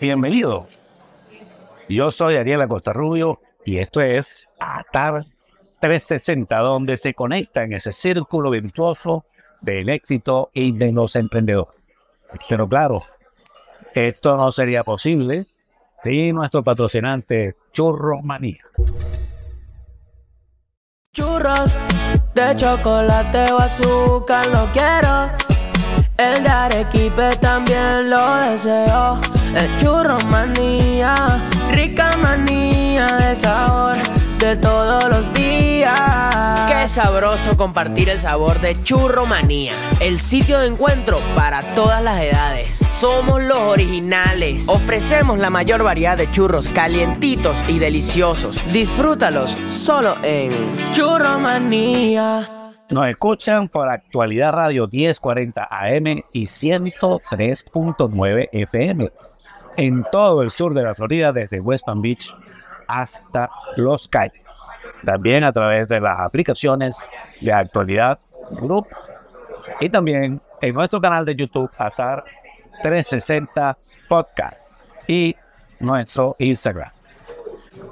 Bienvenidos. Yo soy Ariel Acosta Rubio y esto es Atar 360, donde se conecta en ese círculo virtuoso del éxito y de los emprendedores. Pero claro, esto no sería posible sin nuestro patrocinante Churros Manía. Churros de chocolate o azúcar no quiero. El de Arequipe también lo deseo. El churro manía, rica manía de sabor de todos los días. Qué sabroso compartir el sabor de Churro Manía, el sitio de encuentro para todas las edades. Somos los originales. Ofrecemos la mayor variedad de churros calientitos y deliciosos. Disfrútalos solo en Churro manía. Nos escuchan por Actualidad Radio 1040 AM y 103.9 FM en todo el sur de la Florida, desde West Palm Beach hasta Los Cayos. También a través de las aplicaciones de Actualidad Group y también en nuestro canal de YouTube Azar 360 Podcast y nuestro Instagram.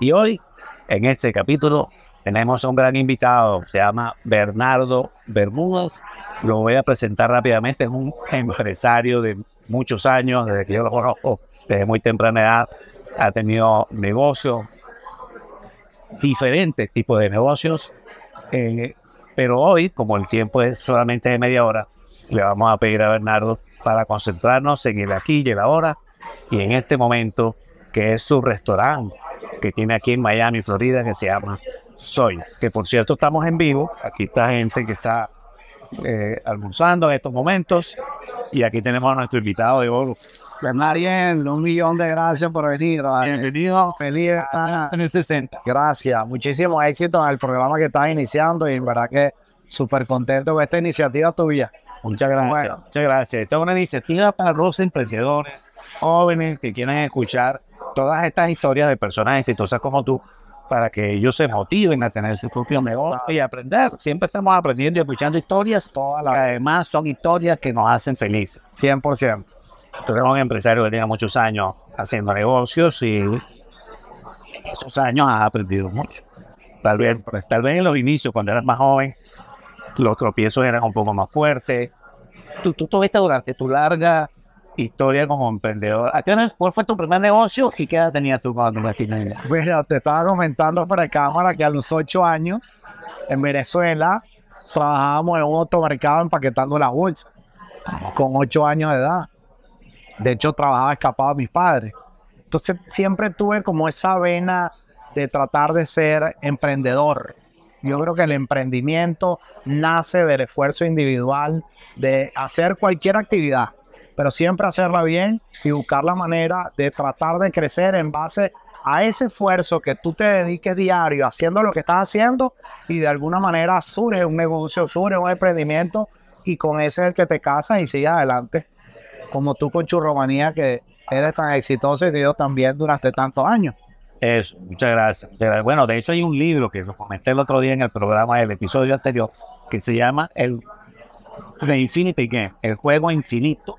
Y hoy, en este capítulo, tenemos un gran invitado, se llama Bernardo Bermúdez. Lo voy a presentar rápidamente, es un empresario de muchos años, desde que yo lo conozco, desde muy temprana edad, ha tenido negocios, diferentes tipos de negocios, eh, pero hoy, como el tiempo es solamente de media hora, le vamos a pedir a Bernardo para concentrarnos en el aquí y el ahora y en este momento, que es su restaurante que tiene aquí en Miami, Florida, que se llama Soy. Que por cierto estamos en vivo. Aquí está gente que está eh, almorzando en estos momentos. Y aquí tenemos a nuestro invitado de oro. Bernardo, un millón de gracias por venir. Bienvenido. Feliz estar. 360. Gracias. Muchísimo éxito en el programa que estás iniciando y en verdad que súper contento con esta iniciativa tuya. Muchas gracias. Bueno. Muchas gracias. Esta es una iniciativa para los emprendedores jóvenes que quieren escuchar todas estas historias de personas exitosas como tú para que ellos se motiven a tener su propio negocio y aprender. Siempre estamos aprendiendo y escuchando historias, todas que además son historias que nos hacen felices. 100%. Tú eres un empresario que tiene muchos años haciendo negocios y esos años has aprendido mucho. Tal vez, tal vez en los inicios, cuando eras más joven, los tropiezos eran un poco más fuertes. Tú, tú tuviste durante tu larga historia como emprendedor. ¿A qué ¿Cuál fue tu primer negocio y qué edad tenías tú cuando te metiste Bueno, te estaba comentando para cámara que a los ocho años en Venezuela trabajábamos en un automercado empaquetando las bolsas con ocho años de edad. De hecho, trabajaba escapado de mis padres. Entonces, siempre tuve como esa vena de tratar de ser emprendedor. Yo creo que el emprendimiento nace del esfuerzo individual de hacer cualquier actividad, pero siempre hacerla bien y buscar la manera de tratar de crecer en base a ese esfuerzo que tú te dediques diario haciendo lo que estás haciendo y de alguna manera surge un negocio, surge un emprendimiento y con ese es el que te casas y sigues adelante. Como tú con Churromanía que eres tan exitoso y te dio también durante tantos años. Eso, muchas gracias. Bueno, de hecho hay un libro que lo comenté el otro día en el programa del episodio anterior que se llama el The Infinity Game, el juego infinito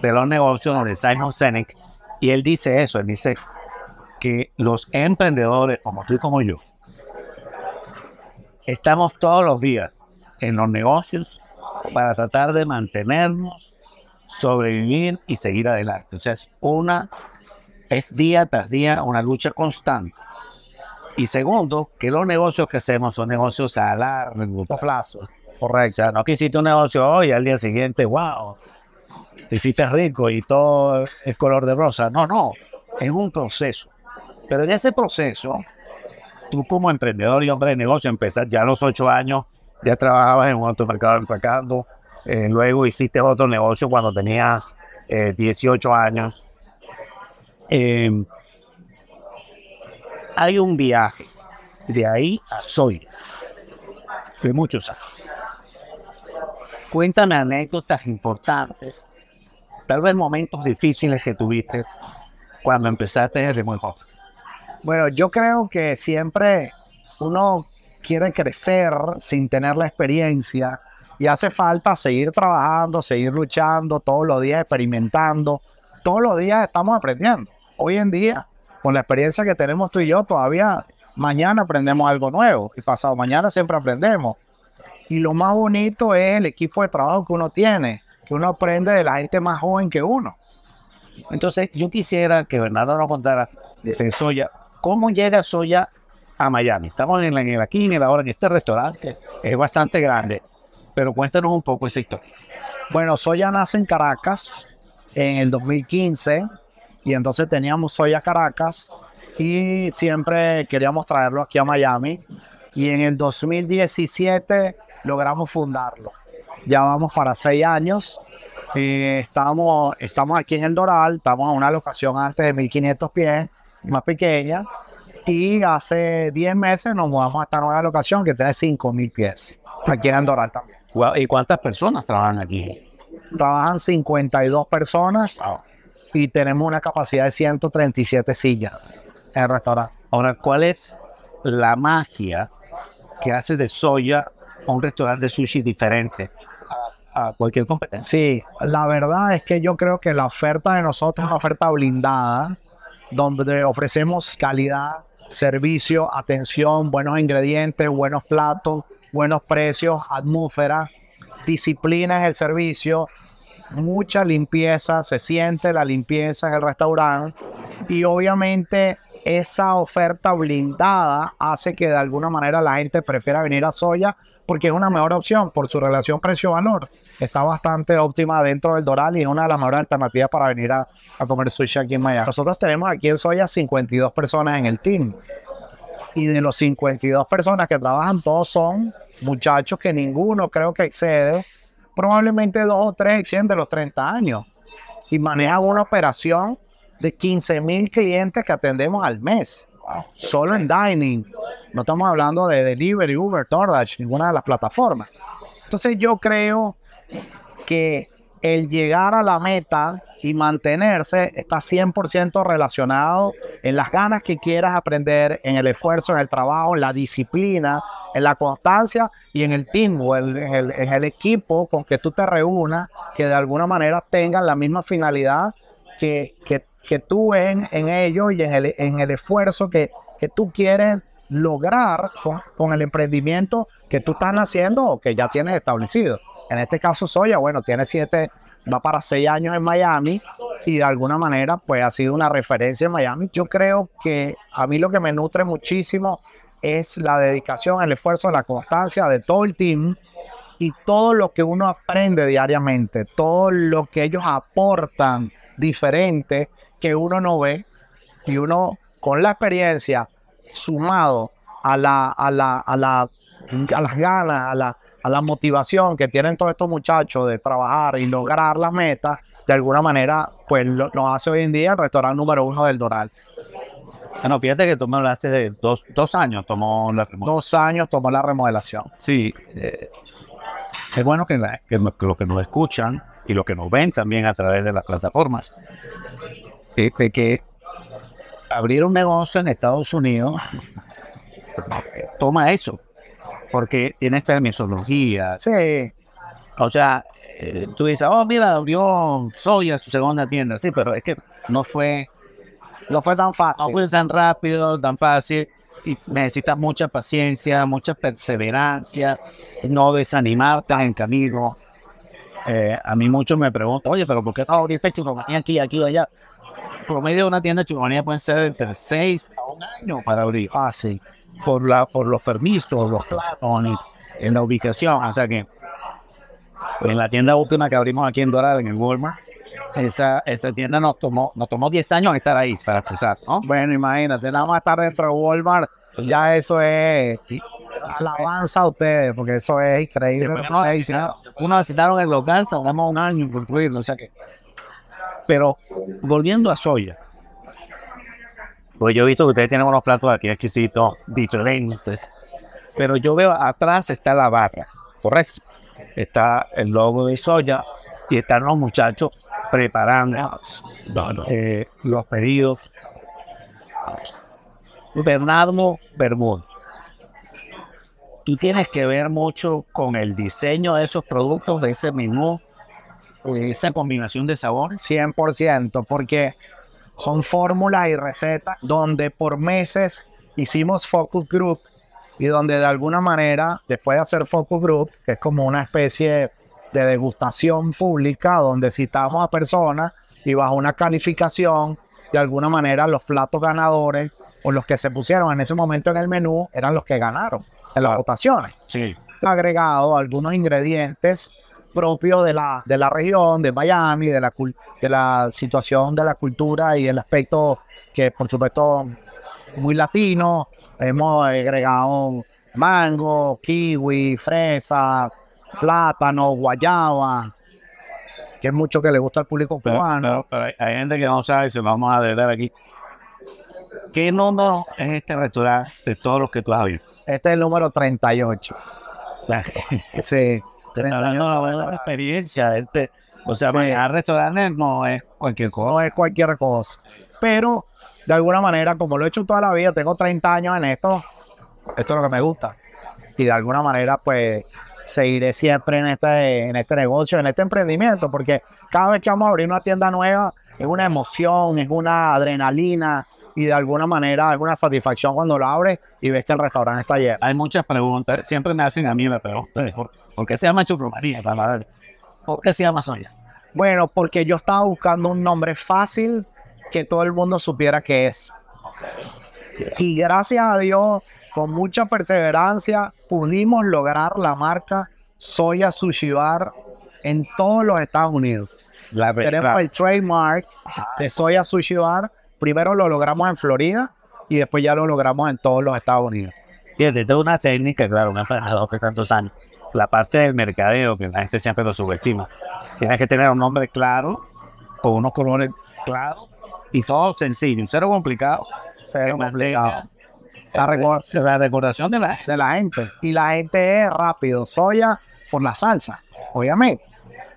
de los negocios de Simon Sinek y él dice eso, él dice que los emprendedores como tú y como yo estamos todos los días en los negocios para tratar de mantenernos, sobrevivir y seguir adelante. O sea, es una es día tras día una lucha constante. Y segundo, que los negocios que hacemos son negocios a largo plazo. Correcto. No que hiciste un negocio hoy al día siguiente, wow, te hiciste rico y todo es color de rosa. No, no, es un proceso. Pero en ese proceso, tú como emprendedor y hombre de negocio, empezar ya a los ocho años, ya trabajabas en un automercado empacando, eh, luego hiciste otro negocio cuando tenías eh, 18 años. Eh, hay un viaje de ahí a Soy, de muchos años. Cuéntame anécdotas importantes, tal vez momentos difíciles que tuviste cuando empezaste desde muy joven. Bueno, yo creo que siempre uno quiere crecer sin tener la experiencia y hace falta seguir trabajando, seguir luchando todos los días, experimentando. todos los días estamos aprendiendo. Hoy en día, con la experiencia que tenemos tú y yo, todavía mañana aprendemos algo nuevo y pasado mañana siempre aprendemos. Y lo más bonito es el equipo de trabajo que uno tiene, que uno aprende de la gente más joven que uno. Entonces, yo quisiera que Bernardo nos contara de Soya, cómo llega Soya a Miami. Estamos en, en, aquí en el ahora en este restaurante, es bastante grande, pero cuéntanos un poco esa historia. Bueno, Soya nace en Caracas en el 2015 y entonces teníamos Soya Caracas y siempre queríamos traerlo aquí a Miami y en el 2017 logramos fundarlo. Ya vamos para seis años. Eh, estamos, estamos aquí en el Doral, estamos en una locación antes de 1500 pies, más pequeña. Y hace 10 meses nos mudamos a esta nueva locación que tiene 5000 pies, aquí en el Doral también. ¿Y cuántas personas trabajan aquí? Trabajan 52 personas y tenemos una capacidad de 137 sillas en el restaurante. Ahora, ¿cuál es la magia que hace de Soya un restaurante de sushi diferente a, cualquier competencia? Sí, la verdad es que yo creo que la oferta de nosotros es una oferta blindada, donde ofrecemos calidad, servicio, atención, buenos ingredientes, buenos platos, buenos precios, atmósfera, disciplina en el servicio, mucha limpieza, se siente la limpieza en el restaurante y obviamente esa oferta blindada hace que de alguna manera la gente prefiera venir a Soya porque es una mejor opción por su relación precio-valor. Está bastante óptima dentro del Doral y es una de las mejores alternativas para venir a, comer sushi aquí en Miami. Nosotros tenemos aquí en Soya 52 personas en el team. Y de los 52 personas que trabajan, todos son muchachos que ninguno creo que excede probablemente dos o tres exceden de los 30 años y manejan una operación de 15 mil clientes que atendemos al mes. Solo en dining. No estamos hablando de delivery, Uber, DoorDash, ninguna de las plataformas. Entonces yo creo que el llegar a la meta y mantenerse está 100% relacionado en las ganas que quieras aprender, en el esfuerzo, en el trabajo, en la disciplina, en la constancia y en el team o en el, equipo con que tú te reúnas, que de alguna manera tengan la misma finalidad que, que, tú en, en ellos y en el, en el esfuerzo que, que tú quieres lograr con, con, el emprendimiento que tú estás haciendo o que ya tienes establecido. En este caso Soya, bueno, tiene siete, va para seis años en Miami y de alguna manera pues ha sido una referencia en Miami. Yo creo que a mí lo que me nutre muchísimo es la dedicación, el esfuerzo, la constancia de todo el team y todo lo que uno aprende diariamente, todo lo que ellos aportan diferente que uno no ve y uno con la experiencia sumado a la a la a la a las ganas, a la a la motivación que tienen todos estos muchachos de trabajar y lograr las metas, de alguna manera, pues lo, lo hace hoy en día el restaurante número uno del Doral. Bueno, fíjate que tú me hablaste de dos, dos años tomó la remodelación. Dos años tomó la remodelación. Sí. Eh, es bueno que, que, lo que nos escuchan y lo que nos ven también a través de las plataformas, eh, que abrir un negocio en Estados Unidos toma eso, porque tienes terminología. Sí. O sea, eh, tú dices, oh, mira, abrió Soya su segunda tienda. Sí, pero es que no fue no fue tan fácil. No fue tan rápido, tan fácil. Y necesitas mucha paciencia, mucha perseverancia, no desanimarte en camino. Eh, a mí muchos me preguntan, oye, pero ¿por qué no abriste churomanía aquí, aquí, allá? Promedio de una tienda de churomanía puede ser entre 6 a un año para abrir. Fácil. Por, la, por los permisos, los planos, en la ubicación. O sea que en la tienda última que abrimos aquí en Dorada, en el Walmart, esa, esa tienda nos tomó, nos tomó 10 años estar ahí para empezar, ¿no? Bueno, imagínate, nada más estar dentro de Walmart, ya eso es alabanza a ustedes, porque eso es increíble. Uno visitaron el local, tardamos un año en construirlo, o sea que. Pero volviendo a Soya, pues yo he visto que ustedes tienen unos platos aquí exquisitos, diferentes, pero yo veo atrás está la barra, correcto. Está el logo de Soya, y están los muchachos preparando eh, los pedidos. Bernardo Bermúdez, tú tienes que ver mucho con el diseño de esos productos, de ese menú, esa combinación de sabores. 100%, porque son fórmulas y recetas donde por meses hicimos focus group y donde de alguna manera, después de hacer focus group, que es como una especie de degustación pública, donde citamos a personas y bajo una calificación, de alguna manera los platos ganadores o los que se pusieron en ese momento en el menú eran los que ganaron en las votaciones. Sí. Agregado algunos ingredientes propios de la, de la región, de Miami, de la, de la situación de la cultura y el aspecto que por supuesto muy latino. Hemos agregado mango, kiwi, fresa, plátano, guayaba, que es mucho que le gusta al público cubano. pero- pero hay, hay gente que no sabe, se lo vamos a dejar aquí. ¿Qué número es este restaurante de todos los que tú has visto? Este es el número 38. Sí. Te hablando de la buena experiencia. Este, o sea, manejar restaurantes no es cualquier cosa. no es cualquier cosa. Pero de alguna manera, como lo he hecho toda la vida, tengo 30 años en esto, esto es lo que me gusta. Y de alguna manera, pues, seguiré siempre en este, en este negocio, en este emprendimiento, porque cada vez que vamos a abrir una tienda nueva, es una emoción, es una adrenalina y de alguna manera alguna satisfacción cuando lo abres y ves que el restaurante está lleno. Hay muchas preguntas. Siempre me hacen a mí la pregunta. ¿Por, qué se llama churromanía? ¿Por qué se llama soya? Bueno, porque yo estaba buscando un nombre fácil que todo el mundo supiera que es. Y gracias a Dios, con mucha perseverancia, pudimos lograr la marca Soya Sushi Bar en todos los Estados Unidos. La Tenemos el trademark de Soya Sushi Bar. Primero lo logramos en Florida y después ya lo logramos en todos los Estados Unidos. Fíjate, es una técnica, claro, me ha pasado hace tantos años. La parte del mercadeo, que la gente siempre lo subestima. Tienes que tener un nombre claro, con unos colores claros y todo sencillo, cero complicado. Cero complicado. La recor- La recordación de la gente. de la gente. Y la gente es rápido. Soya por la salsa, obviamente.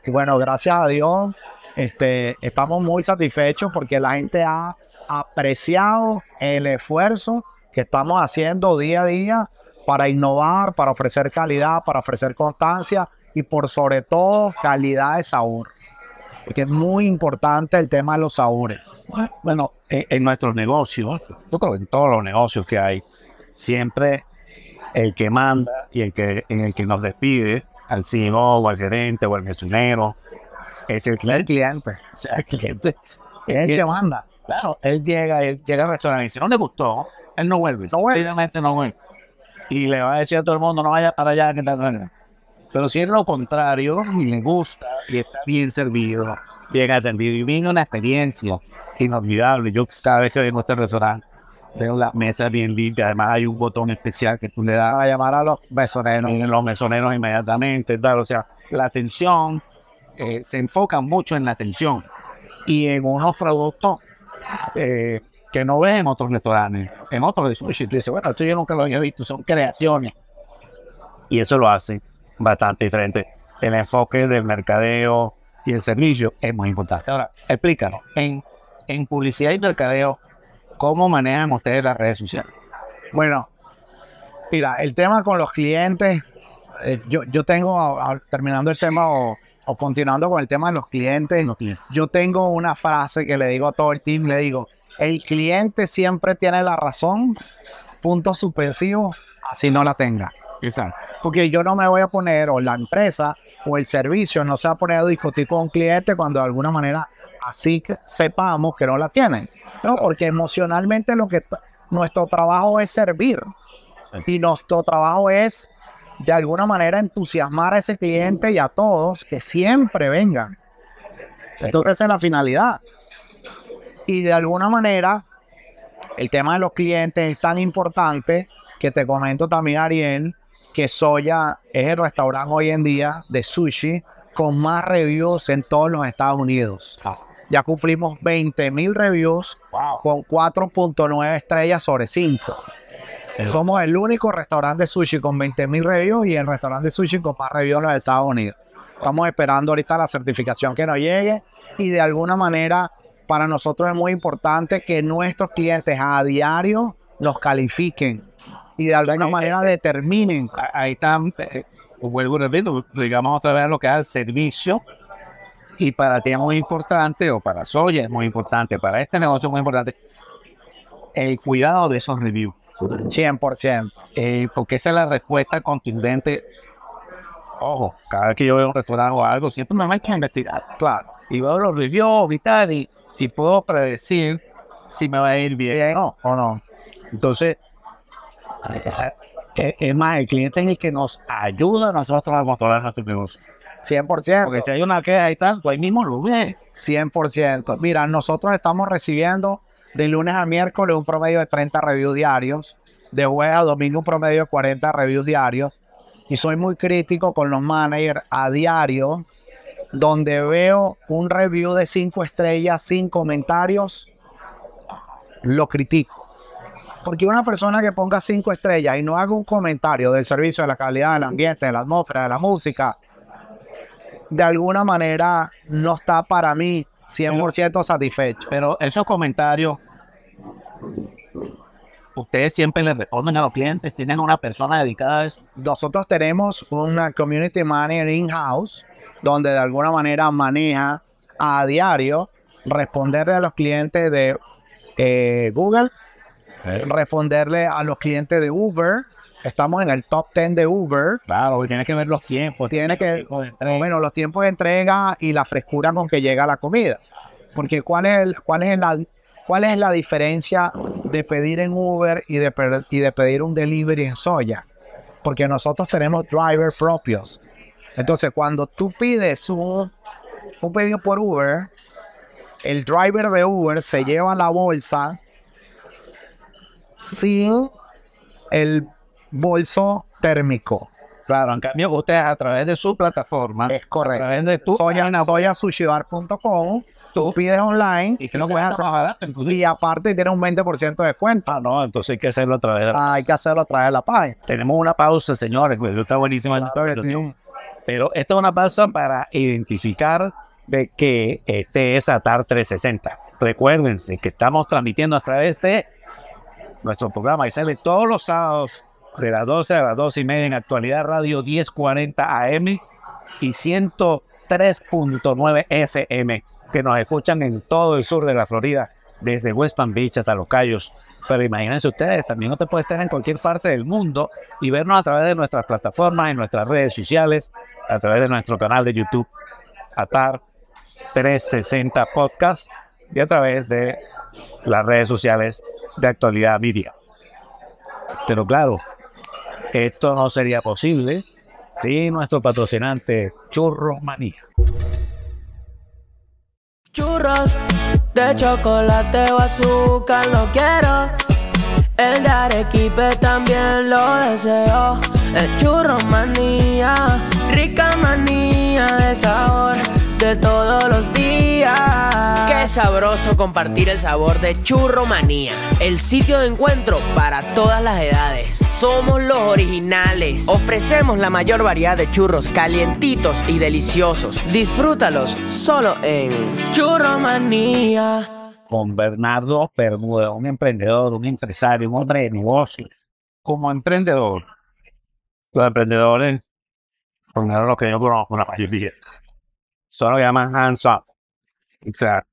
Y bueno, gracias a Dios, este, estamos muy satisfechos porque la gente ha apreciado el esfuerzo que estamos haciendo día a día para innovar, para ofrecer calidad, para ofrecer constancia y por sobre todo calidad de sabor. Porque es muy importante el tema de los sabores. Bueno, en, en nuestros negocios, yo creo que en todos los negocios que hay, siempre el que manda y el que, en el que nos despide, al CEO o al gerente o al mesonero, es el El cliente. cliente O sea, el cliente. es el que manda. Claro, él llega, él llega al restaurante y dice, no le gustó, él no vuelve. No vuelve. Simplemente no vuelve. Y le va a decir a todo el mundo, no vaya para allá, que tal. Pero si es lo contrario, y le gusta, y está bien servido, bien atendido, y viene una experiencia inolvidable. Yo cada vez que vengo a este restaurante, veo las mesas bien limpias, además hay un botón especial que tú le das Para llamar a los mesoneros. vienen los mesoneros inmediatamente, tal. O sea, la atención eh, se enfoca mucho en la atención y en unos productos eh, que no ves en otros restaurantes, en otros de sushi. Tú dices, bueno, esto yo nunca lo había visto, son creaciones. Y eso lo hace bastante diferente. El enfoque del mercadeo y el servicio es muy importante. Ahora, explícanos, en, en publicidad y mercadeo, ¿cómo manejan ustedes las redes sociales? Bueno, mira, el tema con los clientes, eh, yo, yo tengo, terminando el tema o continuando con el tema de los clientes, Los clientes. yo tengo una frase que le digo a todo el team, le digo, el cliente siempre tiene la razón, punto suspensivo, así no la tenga. Exacto. Porque yo no me voy a poner, o la empresa o el servicio no se va a poner a discutir con un cliente cuando de alguna manera así que sepamos que no la tienen. No, porque emocionalmente lo que nuestro trabajo es servir. Y nuestro trabajo es de alguna manera entusiasmar a ese cliente y a todos que siempre vengan. Entonces esa es la finalidad. Y de alguna manera, el tema de los clientes es tan importante que te comento también, Ariel, que Soya es el restaurante hoy en día de sushi con más reviews en todos los Estados Unidos. Ya cumplimos 20 mil reviews Wow. con 4.9 estrellas sobre 5. Somos el único restaurante de sushi con 20 mil reviews y el restaurante de sushi con más reviews en los Estados Unidos. Estamos esperando ahorita la certificación que nos llegue y de alguna manera para nosotros es muy importante que nuestros clientes a diario nos califiquen y de alguna manera determinen. A- Ahí está, eh, vuelvo repito, digamos otra vez lo que es el servicio Y para ti es muy importante, o para Soya es muy importante, para este negocio es muy importante, el cuidado de esos reviews. 100%. Eh, porque esa es la respuesta contundente. Ojo, cada vez que yo veo un restaurante o algo, siempre me hay que investigar. Claro. Y veo los reviews y tal, y, y puedo predecir si me va a ir bien, o no. ¿O no? Entonces, eh, es más, el cliente es el que nos ayuda a nosotros a controlar nuestro negocio. 100%. Porque si hay una queja y tal, tú ahí mismo lo ves. 100%. Mira, nosotros estamos recibiendo de lunes a miércoles un promedio de 30 reviews diarios, de jueves a domingo un promedio de 40 reviews diarios. Y soy muy crítico con los managers a diario, donde veo un review de 5 estrellas sin comentarios, lo critico. Porque una persona que ponga 5 estrellas y no haga un comentario del servicio, de la calidad del ambiente, de la atmósfera, de la música, de alguna manera no está para mí 100% satisfecho. Pero esos comentarios, ustedes siempre les responden a los clientes, tienen una persona dedicada a eso. Nosotros tenemos una community manager in-house donde de alguna manera maneja a diario responderle a los clientes de eh, Google, responderle a los clientes de Uber. Estamos en el top 10 de Uber. Claro, tienes que ver los tiempos. Tiene que, bueno, los tiempos de entrega y la frescura con que llega la comida. Porque ¿cuál es, el- cuál es, la, cuál es la diferencia de pedir en Uber y de, y de pedir un delivery en Soya? Porque nosotros tenemos drivers propios. Entonces, cuando tú pides un, un pedido por Uber, el driver de Uber se lleva la bolsa sin el bolso térmico. Claro, en cambio, ustedes a través de su plataforma, Es a correcto. través de tu página, soyasushibar.com, tú pides online y que no puedes hacer- y aparte tiene un 20% de descuento. Ah, no, entonces hay que hacerlo a través de la... Hay que hacerlo a través de la página. Tenemos una pausa, señores, pues está buenísima la Claro conversación. Pero esta es una pausa para identificar de que este es Atar 360. Recuérdense que estamos transmitiendo a través de nuestro programa y sale todos los sábados de las 12 a las 12 y media en actualidad radio 1040 AM y 103.9 SM que nos escuchan en todo el sur de la Florida, desde West Palm Beach hasta Los Cayos. Pero imagínense ustedes, también usted puede estar en cualquier parte del mundo y vernos a través de nuestras plataformas, en nuestras redes sociales, a través de nuestro canal de YouTube, Atar 360 Podcast y a través de las redes sociales de Actualidad Media. Pero claro, esto no sería posible sin nuestro patrocinante Churros Manía. Churros de chocolate o azúcar no quiero. El de Arequipe también lo deseo. El churro manía, rica manía de sabor de todos los días. Qué sabroso compartir el sabor de Churro Manía, el sitio de encuentro para todas las edades. Somos los originales. Ofrecemos la mayor variedad de churros calientitos y deliciosos. Disfrútalos solo en Churro manía. Con Bernardo Bermúdez, un emprendedor, un empresario, un hombre de negocios. Como emprendedor, los emprendedores, por lo menos los que yo conozco, la mayoría, son lo que llaman hands up. O sea,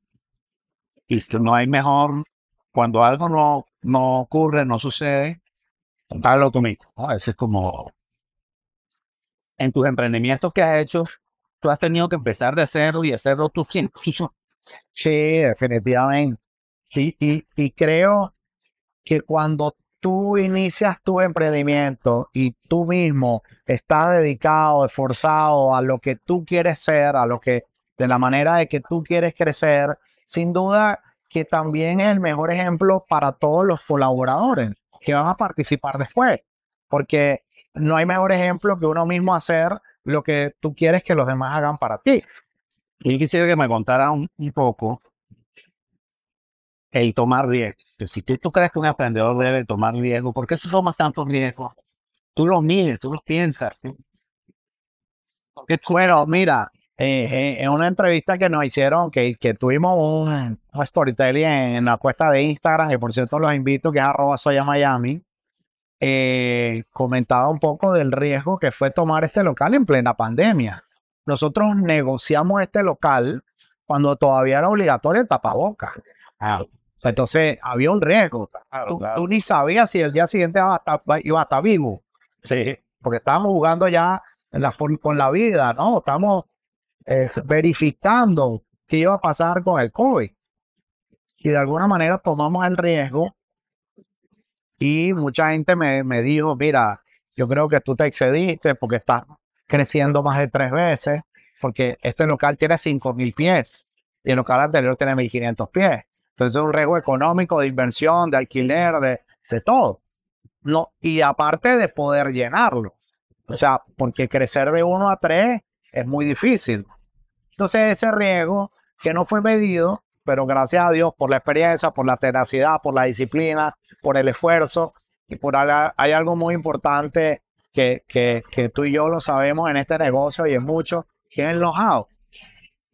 y que no hay mejor, cuando algo no, no ocurre, no sucede, tú mismo. ¿no? Ese es como, en tus emprendimientos que has hecho, tú has tenido que empezar de cero y hacerlo tú siempre. Sí, definitivamente. Y, y, y creo que cuando tú inicias tu emprendimiento y tú mismo estás dedicado, esforzado a lo que tú quieres ser, a lo que, de la manera de que tú quieres crecer, sin duda que también es el mejor ejemplo para todos los colaboradores que van a participar después. Porque no hay mejor ejemplo que uno mismo hacer lo que tú quieres que los demás hagan para ti. Yo quisiera que me contara un, poco el tomar riesgos. Que Si tú, crees que un emprendedor debe tomar riesgos, ¿por qué se tomas tantos riesgos? Tú los mides, tú los piensas. tú- ¿Por qué tú- Bueno, mira, eh, eh, en una entrevista que nos hicieron, que, que tuvimos un, un storytelling en, en la cuesta de Instagram, que por cierto los invito, que es arroba soya Miami, eh, comentaba un poco del riesgo que fue tomar este local en plena pandemia. nosotros negociamos este local cuando todavía era obligatorio el tapabocas. Ah, Entonces había un riesgo. claro, Tú, claro. tú ni sabías si el día siguiente iba a estar, iba a estar vivo, Sí, porque estábamos jugando ya en la, por- con la vida, ¿no? Estamos eh, verificando qué iba a pasar con el COVID. Y de alguna manera tomamos el riesgo y mucha gente me, me dijo, mira, yo creo que tú te excediste porque estás creciendo más de tres veces, porque este local tiene 5.000 pies y el local anterior tiene 1.500 pies. Entonces es un riesgo económico de inversión, de alquiler, de, de todo. No, y aparte de poder llenarlo. O sea, porque crecer de 1 a 3 es muy difícil. Entonces ese riesgo que no fue medido, pero gracias a Dios por la experiencia, por la tenacidad, por la disciplina, por el esfuerzo y por hay algo muy importante que, que, que tú y yo lo sabemos en este negocio y en muchos, que es el know-how.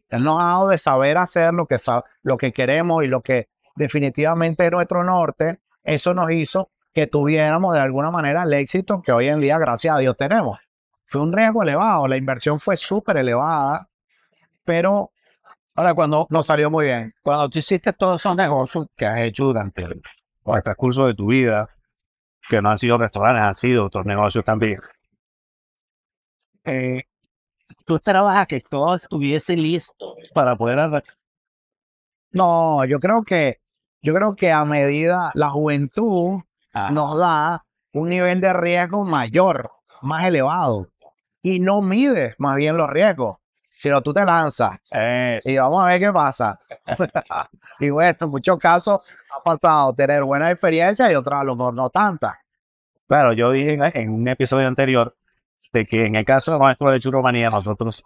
El know-how de saber hacer lo que, lo que queremos y lo que definitivamente es nuestro norte, eso nos hizo que tuviéramos de alguna manera el éxito que hoy en día, gracias a Dios, tenemos. Fue un riesgo elevado, la inversión fue súper elevada, pero Ahora, cuando, nos salió muy bien. cuando tú hiciste todos esos negocios que has hecho durante el, el transcurso de tu vida, que no han sido restaurantes, han sido otros negocios también, eh, tú esperabas a que todo estuviese listo para poder arrancar. No, yo creo que, yo creo que a medida la juventud Ah, nos da un nivel de riesgo mayor, más elevado, y no mides más bien los riesgos, sino tú te lanzas y vamos a ver qué pasa. y bueno, en muchos casos ha pasado tener buenas experiencias y otras a lo mejor no tantas. Claro, yo dije en, un episodio anterior de que en el caso nuestro de Churomanía, nosotros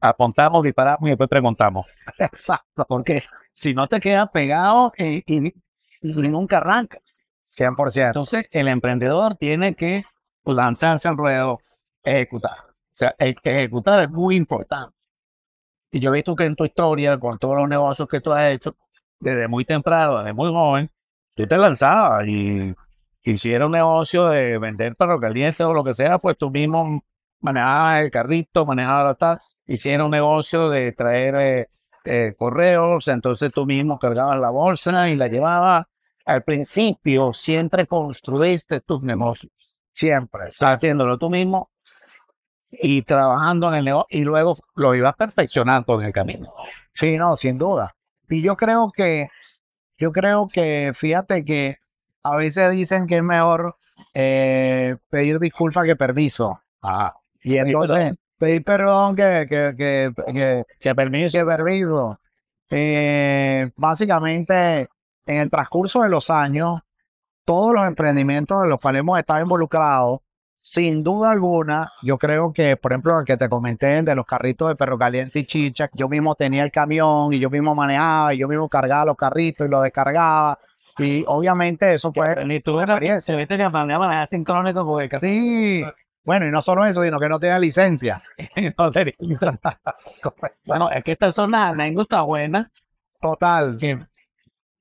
apuntamos, disparamos y después preguntamos. Exacto, Porque si no te quedas pegado y, y- y nunca arrancas. 100%. Entonces, el emprendedor tiene que lanzarse al ruedo, ejecutar. O sea, el- ejecutar es muy importante. Y yo he visto que en tu historia, con todos los negocios que tú has hecho, desde muy temprano, desde muy joven, tú te lanzabas y hiciera un negocio de vender perro caliente o lo que sea, pues tú mismo manejabas el carrito, manejabas tal, hiciera un negocio de traer eh, eh, correos, entonces tú mismo cargabas la bolsa y la llevabas. Al principio siempre construiste tus negocios, Siempre. estás haciéndolo tú mismo y trabajando en el negocio y luego lo ibas perfeccionando en el camino. Sí, no, sin duda. Y yo creo que, yo creo que, fíjate que a veces dicen que es mejor eh, pedir disculpas que permiso. Ah, Y entonces, pedir perdón que, que, que, que, si permiso. que permiso. Eh, básicamente, en el transcurso de los años, todos los emprendimientos en los cuales hemos estado involucrados, sin duda alguna, yo creo que, por ejemplo, el que te comenté de los carritos de perro caliente y chicha, yo mismo tenía el camión y yo mismo manejaba y yo mismo cargaba los carritos y los descargaba. Y obviamente eso fue Ni tú eras, se viste que manejar sincrónico porque casi Sí. Bueno, y no solo eso, sino que no tenía licencia. no. Bueno, es que estas son las anécdotas buenas Total. que,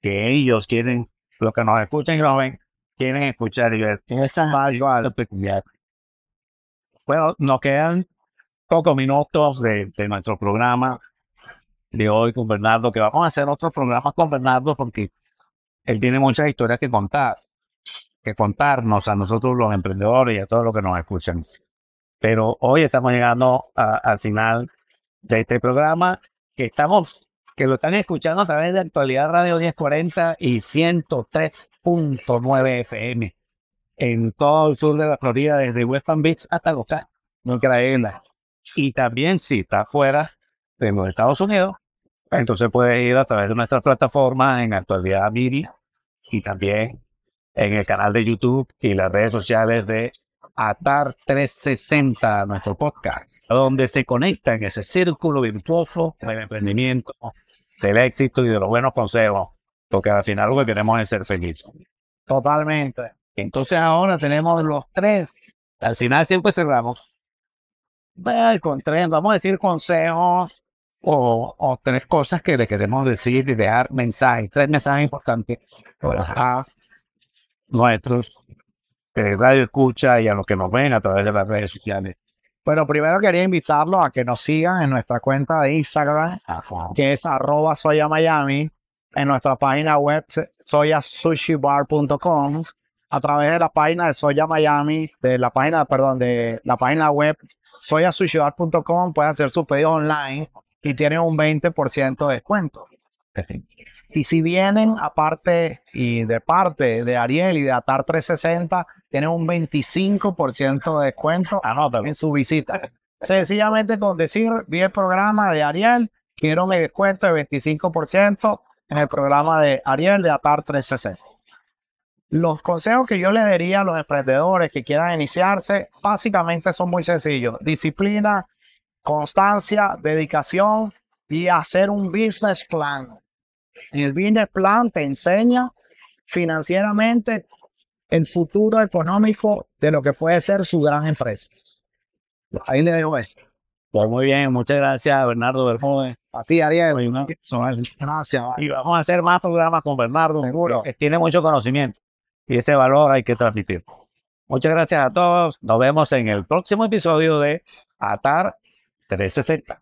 que ellos quieren, los que nos escuchan y nos ven, quieren escuchar y ver Tal cual. anécdotas peculiares. Bueno, nos quedan pocos minutos de, de nuestro programa de hoy con Bernardo, que vamos a hacer otro programa con Bernardo porque él tiene muchas historias que contar, que contarnos a nosotros los emprendedores y a todos los que nos escuchan. Pero hoy estamos llegando a- al final de este programa que estamos, que lo están escuchando a través de Actualidad Radio 1040 y 103.9 FM en todo el sur de la Florida, desde West Palm Beach hasta Los Cayos. Increíble. Y también si está fuera de los Estados Unidos, entonces puedes ir a través de nuestras plataformas en Actualidad Miri y también en el canal de YouTube y las redes sociales de Atar 360, nuestro podcast, donde se conecta en ese círculo virtuoso del emprendimiento, del éxito y de los buenos consejos, porque al final lo que queremos es ser felices. Totalmente. Entonces ahora tenemos los tres. Al final siempre cerramos. Bueno, con tres, vamos a decir consejos o, o tres cosas que le queremos decir y dejar mensajes, tres mensajes importantes a nuestros eh, radio escucha y a los que nos ven a través de las redes sociales. Pero primero quería invitarlos a que nos sigan en nuestra cuenta de Instagram, que es arroba soya Miami, en nuestra página web soyasushibar.com, a través de la página de Soya Miami, de la página, perdón, de la página web soyasushibar.com, pueden hacer su pedido online y tienen un 20% de descuento. Y si vienen aparte y de parte de Ariel y de Atar 360, tienen un 25% de descuento en su visita. Sencillamente con decir, vi el programa de Ariel, quiero mi descuento de 25% en el programa de Ariel de Atar 360. Los consejos que yo le daría a los emprendedores que quieran iniciarse, básicamente son muy sencillos. Disciplina, constancia, dedicación y hacer un business plan. El business plan te enseña financieramente el futuro económico de lo que puede ser su gran empresa. Ahí le dejo eso. Pues muy bien, muchas gracias Bernardo Bermúdez. A ti, Ariel. Gracias. Y vamos a hacer más programas con Bernardo. Seguro. Que tiene mucho conocimiento y ese valor hay que transmitir. Muchas gracias a todos. Nos vemos en el próximo episodio de Atar 360.